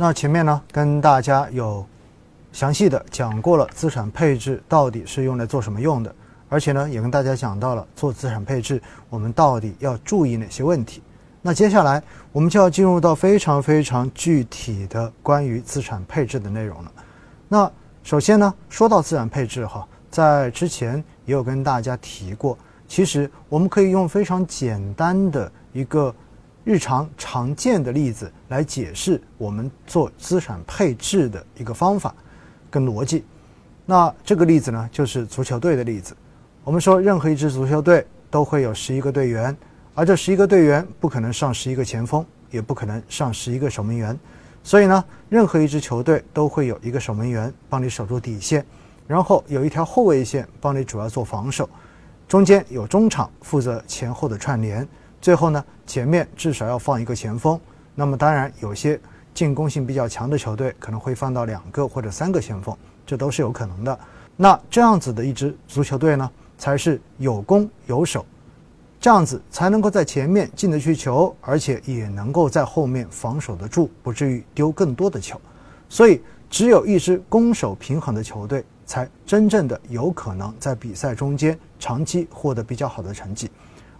那前面呢，跟大家有详细的讲过了资产配置到底是用来做什么用的，而且呢，也跟大家讲到了做资产配置我们到底要注意哪些问题。那接下来我们就要进入到非常非常具体的关于资产配置的内容了。那首先呢，说到资产配置哈，在之前也有跟大家提过，其实我们可以用非常简单的一个。日常常见的例子来解释我们做资产配置的一个方法跟逻辑。那这个例子呢，就是足球队的例子。我们说，任何一支足球队都会有十一个队员，而这十一个队员不可能上十一个前锋，也不可能上十一个守门员。所以呢，任何一支球队都会有一个守门员帮你守住底线，然后有一条后卫线帮你主要做防守，中间有中场负责前后的串联。最后呢，前面至少要放一个前锋。那么当然，有些进攻性比较强的球队可能会放到两个或者三个前锋，这都是有可能的。那这样子的一支足球队呢，才是有攻有守，这样子才能够在前面进得去球，而且也能够在后面防守得住，不至于丢更多的球。所以，只有一支攻守平衡的球队，才真正的有可能在比赛中间长期获得比较好的成绩。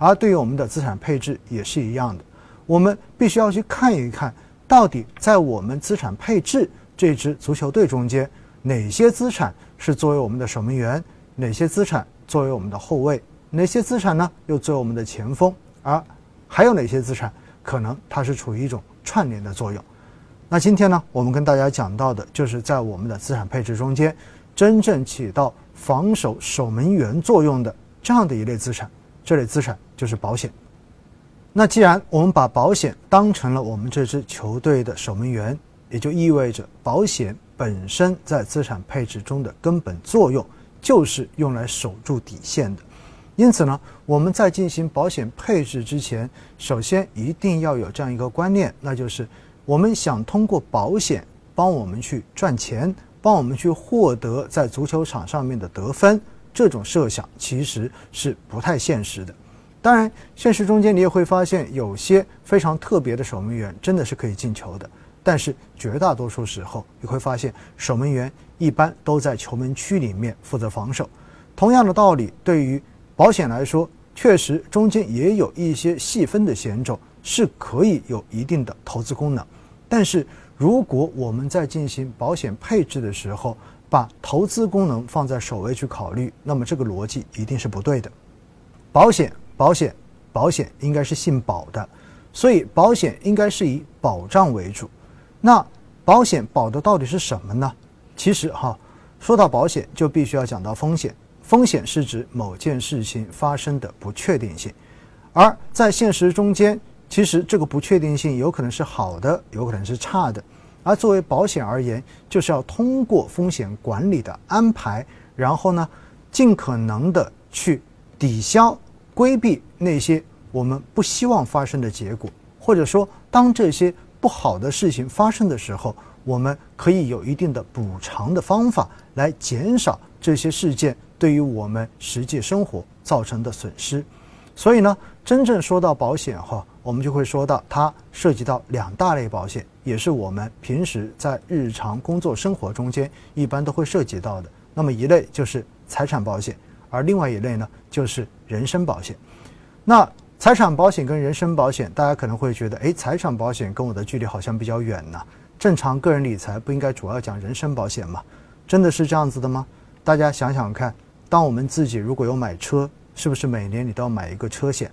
而对于我们的资产配置也是一样的，我们必须要去看一看，到底在我们资产配置这支足球队中间，哪些资产是作为我们的守门员，哪些资产作为我们的后卫，哪些资产呢又作为我们的前锋，而还有哪些资产可能它是处于一种串联的作用。那今天呢，我们跟大家讲到的就是在我们的资产配置中间，真正起到防守守门员作用的这样的一类资产。这类资产就是保险。那既然我们把保险当成了我们这支球队的守门员，也就意味着保险本身在资产配置中的根本作用就是用来守住底线的。因此呢，我们在进行保险配置之前，首先一定要有这样一个观念，那就是我们想通过保险帮我们去赚钱，帮我们去获得在足球场上面的得分。这种设想其实是不太现实的。当然，现实中间你也会发现，有些非常特别的守门员真的是可以进球的。但是绝大多数时候，你会发现守门员一般都在球门区里面负责防守。同样的道理，对于保险来说，确实中间也有一些细分的险种是可以有一定的投资功能。但是如果我们在进行保险配置的时候，把投资功能放在首位去考虑，那么这个逻辑一定是不对的。保险，保险，保险应该是姓保的，所以保险应该是以保障为主。那保险保的到底是什么呢？其实哈，说到保险就必须要讲到风险。风险是指某件事情发生的不确定性，而在现实中间，其实这个不确定性有可能是好的，有可能是差的。而作为保险而言，就是要通过风险管理的安排，然后呢，尽可能的去抵消、规避那些我们不希望发生的结果，或者说，当这些不好的事情发生的时候，我们可以有一定的补偿的方法来减少这些事件对于我们实际生活造成的损失。所以呢，真正说到保险哈。我们就会说到，它涉及到两大类保险，也是我们平时在日常工作生活中间一般都会涉及到的。那么一类就是财产保险，而另外一类呢就是人身保险。那财产保险跟人身保险，大家可能会觉得，哎，财产保险跟我的距离好像比较远呢。正常个人理财不应该主要讲人身保险吗？真的是这样子的吗？大家想想看，当我们自己如果有买车，是不是每年你都要买一个车险？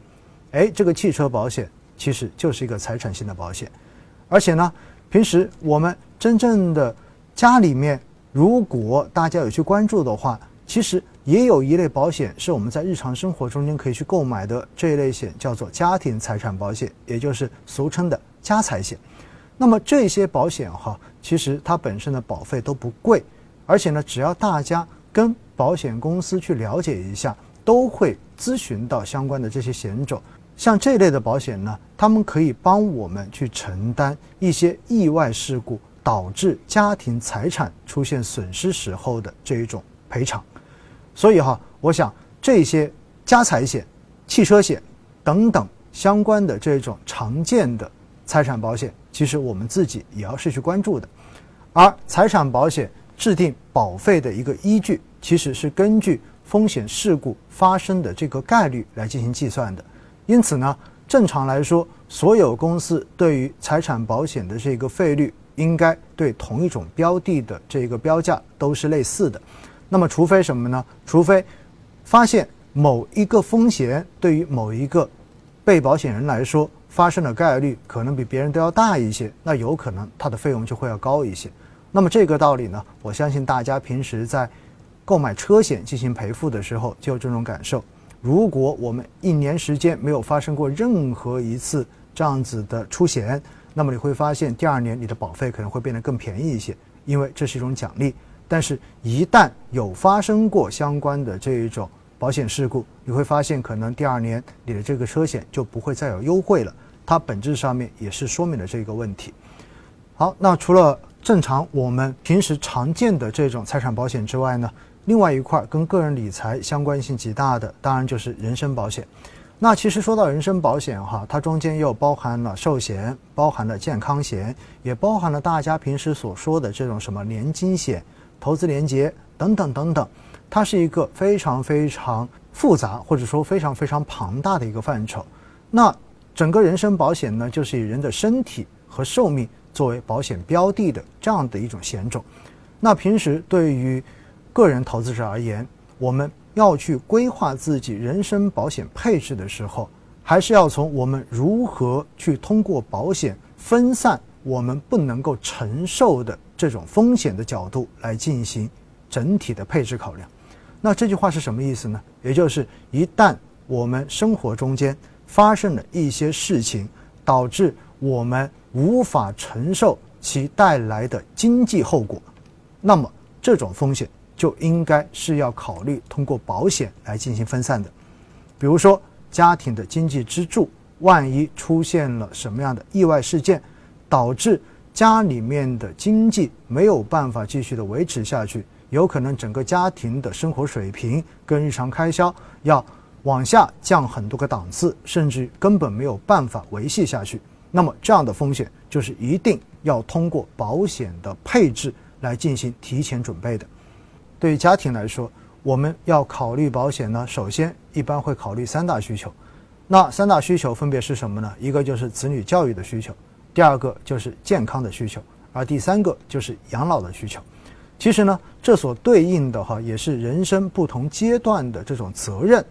哎，这个汽车保险。其实就是一个财产性的保险，而且呢，平时我们真正的家里面，如果大家有去关注的话，其实也有一类保险是我们在日常生活中间可以去购买的。这一类险叫做家庭财产保险，也就是俗称的家财险。那么这些保险哈，其实它本身的保费都不贵，而且呢，只要大家跟保险公司去了解一下，都会咨询到相关的这些险种。像这类的保险呢，他们可以帮我们去承担一些意外事故导致家庭财产出现损失时候的这一种赔偿。所以哈，我想这些家财险、汽车险等等相关的这种常见的财产保险，其实我们自己也要是去关注的。而财产保险制定保费的一个依据，其实是根据风险事故发生的这个概率来进行计算的。因此呢，正常来说，所有公司对于财产保险的这个费率，应该对同一种标的的这个标价都是类似的。那么，除非什么呢？除非发现某一个风险对于某一个被保险人来说发生的概率可能比别人都要大一些，那有可能它的费用就会要高一些。那么这个道理呢，我相信大家平时在购买车险进行赔付的时候就有这种感受。如果我们一年时间没有发生过任何一次这样子的出险，那么你会发现第二年你的保费可能会变得更便宜一些，因为这是一种奖励。但是，一旦有发生过相关的这一种保险事故，你会发现可能第二年你的这个车险就不会再有优惠了。它本质上面也是说明了这个问题。好，那除了正常我们平时常见的这种财产保险之外呢，另外一块跟个人理财相关性极大的，当然就是人身保险。那其实说到人身保险哈，它中间又包含了寿险，包含了健康险，也包含了大家平时所说的这种什么年金险。投资连接等等等等，它是一个非常非常复杂或者说非常非常庞大的一个范畴。那整个人身保险呢，就是以人的身体和寿命作为保险标的的这样的一种险种。那平时对于个人投资者而言，我们要去规划自己人身保险配置的时候，还是要从我们如何去通过保险分散我们不能够承受的。这种风险的角度来进行整体的配置考量，那这句话是什么意思呢？也就是一旦我们生活中间发生了一些事情，导致我们无法承受其带来的经济后果，那么这种风险就应该是要考虑通过保险来进行分散的。比如说家庭的经济支柱，万一出现了什么样的意外事件，导致家里面的经济没有办法继续的维持下去，有可能整个家庭的生活水平跟日常开销要往下降很多个档次，甚至根本没有办法维系下去。那么这样的风险就是一定要通过保险的配置来进行提前准备的。对于家庭来说，我们要考虑保险呢，首先一般会考虑三大需求。那三大需求分别是什么呢？一个就是子女教育的需求。第二个就是健康的需求，而第三个就是养老的需求。其实呢，这所对应的哈也是人生不同阶段的这种责任。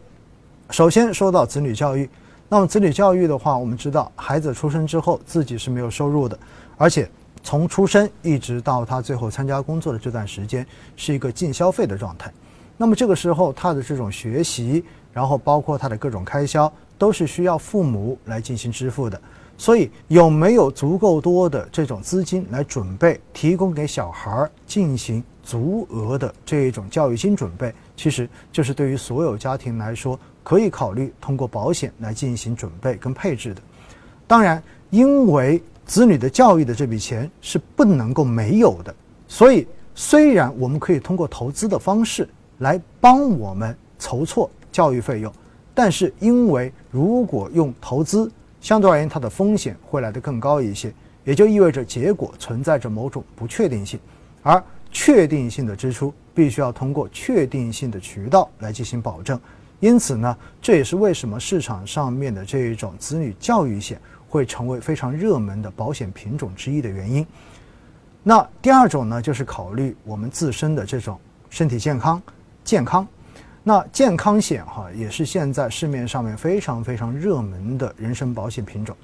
首先说到子女教育，那么子女教育的话，我们知道孩子出生之后自己是没有收入的，而且从出生一直到他最后参加工作的这段时间是一个净消费的状态。那么这个时候他的这种学习，然后包括他的各种开销，都是需要父母来进行支付的。所以有没有足够多的这种资金来准备提供给小孩儿进行足额的这一种教育金准备，其实就是对于所有家庭来说可以考虑通过保险来进行准备跟配置的。当然，因为子女的教育的这笔钱是不能够没有的，所以虽然我们可以通过投资的方式来帮我们筹措教育费用，但是因为如果用投资，相对而言，它的风险会来得更高一些，也就意味着结果存在着某种不确定性，而确定性的支出必须要通过确定性的渠道来进行保证。因此呢，这也是为什么市场上面的这一种子女教育险会成为非常热门的保险品种之一的原因。那第二种呢，就是考虑我们自身的这种身体健康，健康。那健康险哈也是现在市面上面非常非常热门的人身保险品种，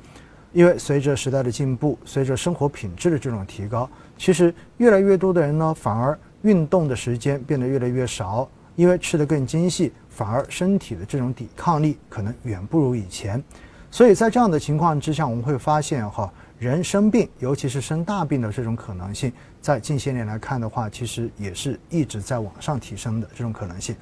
因为随着时代的进步，随着生活品质的这种提高，其实越来越多的人呢反而运动的时间变得越来越少，因为吃得更精细，反而身体的这种抵抗力可能远不如以前，所以在这样的情况之下，我们会发现哈人生病，尤其是生大病的这种可能性，在近些年来看的话，其实也是一直在往上提升的这种可能性。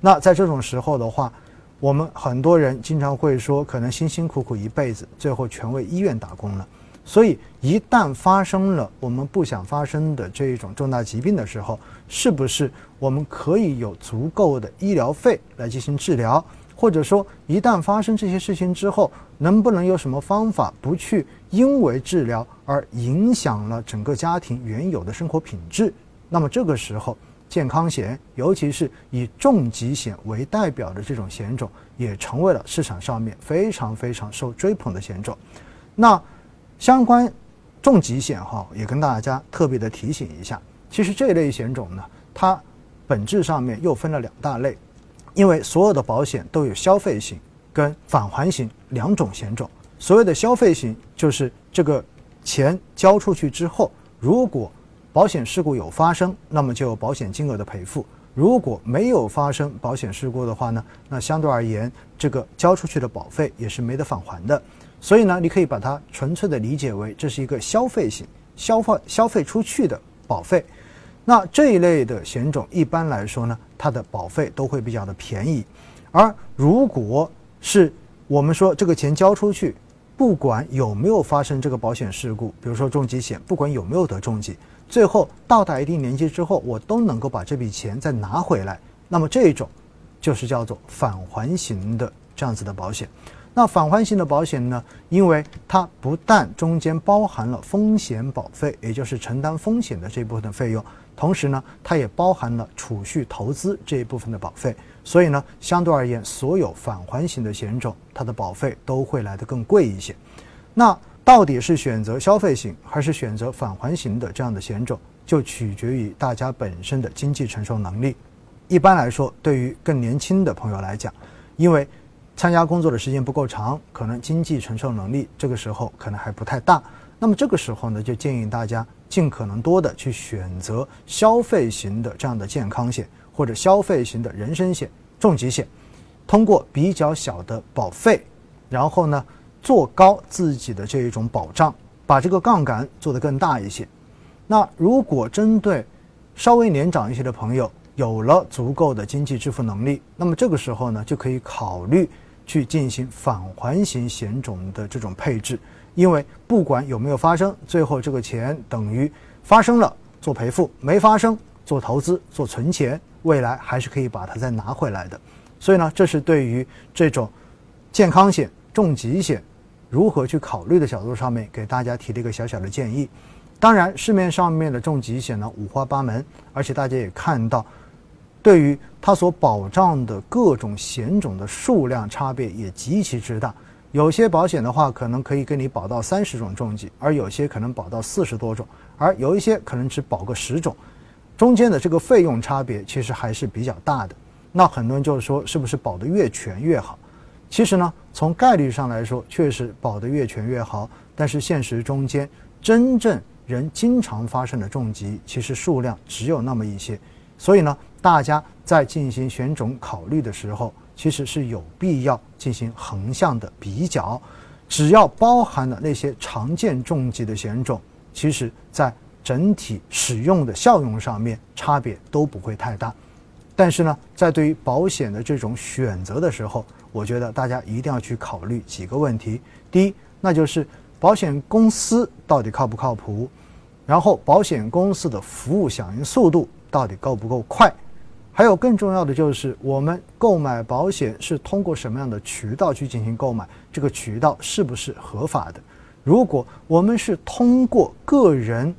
那在这种时候的话，我们很多人经常会说，可能辛辛苦苦一辈子，最后全为医院打工了。所以，一旦发生了我们不想发生的这一种重大疾病的时候，是不是我们可以有足够的医疗费来进行治疗，或者说一旦发生这些事情之后，能不能有什么方法不去因为治疗而影响了整个家庭原有的生活品质？那么这个时候，健康险，尤其是以重疾险为代表的这种险种，也成为了市场上面非常非常受追捧的险种。那相关重疾险哈，也跟大家特别的提醒一下，其实这一类险种呢，它本质上面又分了两大类，因为所有的保险都有消费型跟返还型两种险种。所谓的消费型，就是这个钱交出去之后，如果保险事故有发生，那么就有保险金额的赔付；如果没有发生保险事故的话呢，那相对而言，这个交出去的保费也是没得返还的。所以呢，你可以把它纯粹的理解为这是一个消费型、消费消费出去的保费。那这一类的险种一般来说呢，它的保费都会比较的便宜。而如果是我们说这个钱交出去，不管有没有发生这个保险事故，比如说重疾险，不管有没有得重疾。最后到达一定年纪之后，我都能够把这笔钱再拿回来。那么这一种就是叫做返还型的这样子的保险。那返还型的保险呢，因为它不但中间包含了风险保费，也就是承担风险的这一部分的费用，同时呢，它也包含了储蓄投资这一部分的保费。所以呢，相对而言，所有返还型的险种，它的保费都会来得更贵一些。那到底是选择消费型还是选择返还型的这样的险种，就取决于大家本身的经济承受能力。一般来说，对于更年轻的朋友来讲，因为参加工作的时间不够长，可能经济承受能力这个时候可能还不太大。那么这个时候呢，就建议大家尽可能多的去选择消费型的这样的健康险或者消费型的人身险、重疾险，通过比较小的保费，然后呢。做高自己的这一种保障，把这个杠杆做得更大一些。那如果针对稍微年长一些的朋友，有了足够的经济支付能力，那么这个时候呢，就可以考虑去进行返还型险种的这种配置。因为不管有没有发生，最后这个钱等于发生了做赔付，没发生做投资做存钱，未来还是可以把它再拿回来的。所以呢，这是对于这种健康险。重疾险如何去考虑的角度上面，给大家提了一个小小的建议。当然，市面上面的重疾险呢五花八门，而且大家也看到，对于它所保障的各种险种的数量差别也极其之大。有些保险的话，可能可以给你保到三十种重疾，而有些可能保到四十多种，而有一些可能只保个十种，中间的这个费用差别其实还是比较大的。那很多人就是说，是不是保的越全越好？其实呢，从概率上来说，确实保得越全越好。但是现实中间，真正人经常发生的重疾，其实数量只有那么一些。所以呢，大家在进行选种考虑的时候，其实是有必要进行横向的比较。只要包含了那些常见重疾的险种，其实在整体使用的效用上面差别都不会太大。但是呢，在对于保险的这种选择的时候，我觉得大家一定要去考虑几个问题。第一，那就是保险公司到底靠不靠谱；然后，保险公司的服务响应速度到底够不够快；还有更重要的就是，我们购买保险是通过什么样的渠道去进行购买？这个渠道是不是合法的？如果我们是通过个人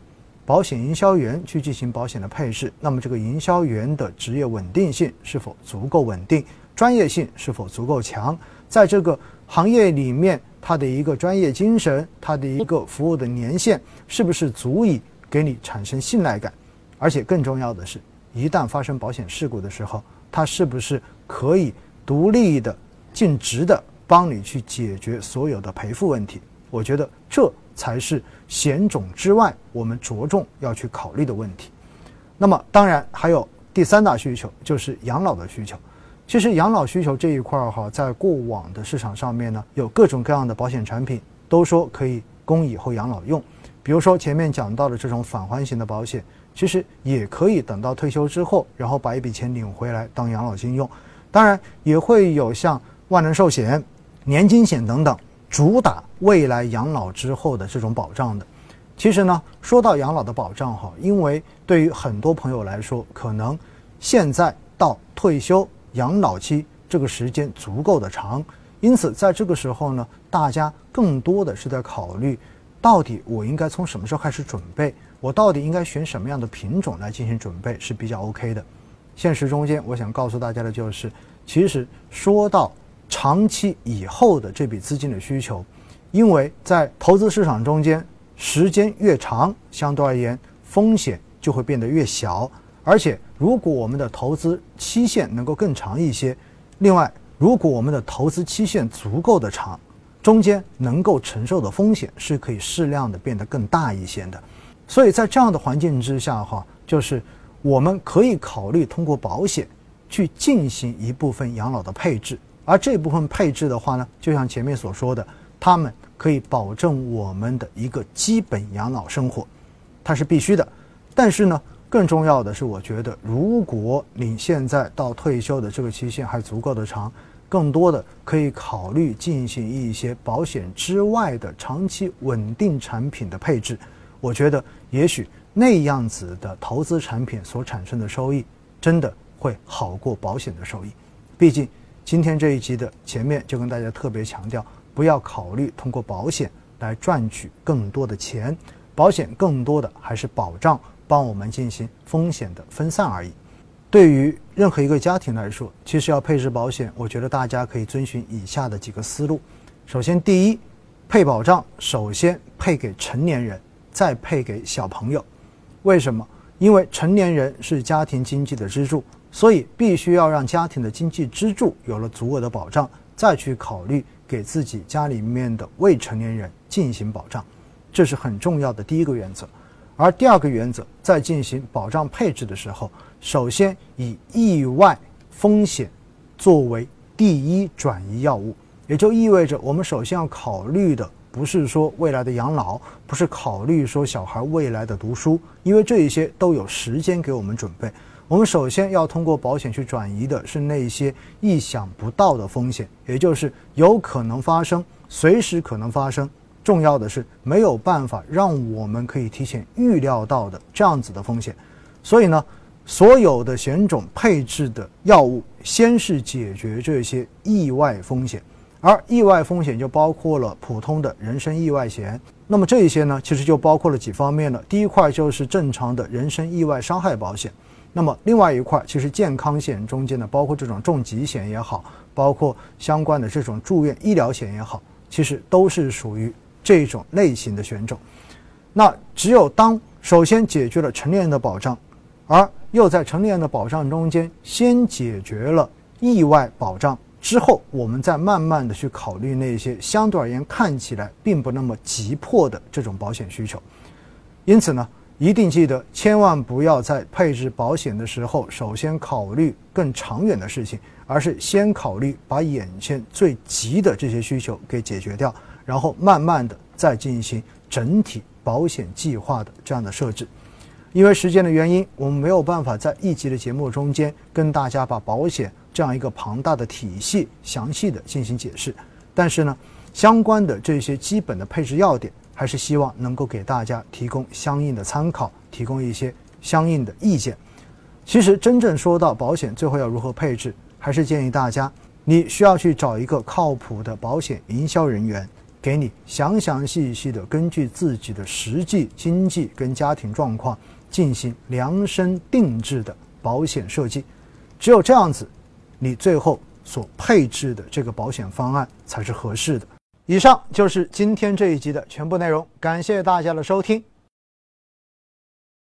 保险营销员去进行保险的配置，那么这个营销员的职业稳定性是否足够稳定？专业性是否足够强？在这个行业里面，他的一个专业精神，他的一个服务的年限，是不是足以给你产生信赖感？而且更重要的是，一旦发生保险事故的时候，他是不是可以独立的、尽职的帮你去解决所有的赔付问题？我觉得这才是险种之外我们着重要去考虑的问题。那么，当然还有第三大需求，就是养老的需求。其实养老需求这一块儿哈，在过往的市场上面呢，有各种各样的保险产品，都说可以供以后养老用。比如说前面讲到的这种返还型的保险，其实也可以等到退休之后，然后把一笔钱领回来当养老金用。当然也会有像万能寿险、年金险等等，主打未来养老之后的这种保障的。其实呢，说到养老的保障哈，因为对于很多朋友来说，可能现在到退休。养老期这个时间足够的长。因此，在这个时候呢，大家更多的是在考虑，到底我应该从什么时候开始准备？我到底应该选什么样的品种来进行准备是比较 OK 的。现实中间，我想告诉大家的就是，其实说到长期以后的这笔资金的需求，因为在投资市场中间，时间越长，相对而言风险就会变得越小。而且，如果我们的投资期限能够更长一些，另外，如果我们的投资期限足够的长，中间能够承受的风险是可以适量的变得更大一些的。所以在这样的环境之下，哈，就是我们可以考虑通过保险去进行一部分养老的配置，而这部分配置的话呢，就像前面所说的，他们可以保证我们的一个基本养老生活，它是必须的。但是呢，更重要的是，我觉得如果你现在到退休的这个期限还足够的长，更多的可以考虑进行一些保险之外的长期稳定产品的配置。我觉得，也许那样子的投资产品所产生的收益，真的会好过保险的收益。毕竟，今天这一集的前面就跟大家特别强调，不要考虑通过保险来赚取更多的钱，保险更多的还是保障，帮我们进行风险的分散而已。对于任何一个家庭来说，其实要配置保险，我觉得大家可以遵循以下的几个思路。首先，第一，配保障首先配给成年人。再配给小朋友，为什么？因为成年人是家庭经济的支柱，所以必须要让家庭的经济支柱有了足额的保障，再去考虑给自己家里面的未成年人进行保障，这是很重要的第一个原则。而第二个原则，在进行保障配置的时候，首先以意外风险作为第一转移要务，也就意味着我们首先要考虑的。不是说未来的养老，不是考虑说小孩未来的读书，因为这一些都有时间给我们准备。我们首先要通过保险去转移的是那些意想不到的风险，也就是有可能发生、随时可能发生，重要的是没有办法让我们可以提前预料到的这样子的风险。所以呢，所有的险种配置的药物，先是解决这些意外风险。而意外风险就包括了普通的人身意外险，那么这一些呢，其实就包括了几方面了。第一块就是正常的人身意外伤害保险，那么另外一块其实健康险中间呢，包括这种重疾险也好，包括相关的这种住院医疗险也好，其实都是属于这种类型的险种。那只有当首先解决了成年人的保障，而又在成年人的保障中间先解决了意外保障。之后，我们再慢慢的去考虑那些相对而言看起来并不那么急迫的这种保险需求。因此呢，一定记得千万不要在配置保险的时候，首先考虑更长远的事情，而是先考虑把眼前最急的这些需求给解决掉，然后慢慢的再进行整体保险计划的这样的设置。因为时间的原因，我们没有办法在一集的节目中间跟大家把保险这样一个庞大的体系详细的进行解释。但是呢，相关的这些基本的配置要点，还是希望能够给大家提供相应的参考，提供一些相应的意见。其实真正说到保险最后要如何配置，还是建议大家，你需要去找一个靠谱的保险营销人员。给你详详细细的根据自己的实际经济跟家庭状况进行量身定制的保险设计，只有这样子，你最后所配置的这个保险方案才是合适的。以上就是今天这一集的全部内容，感谢大家的收听。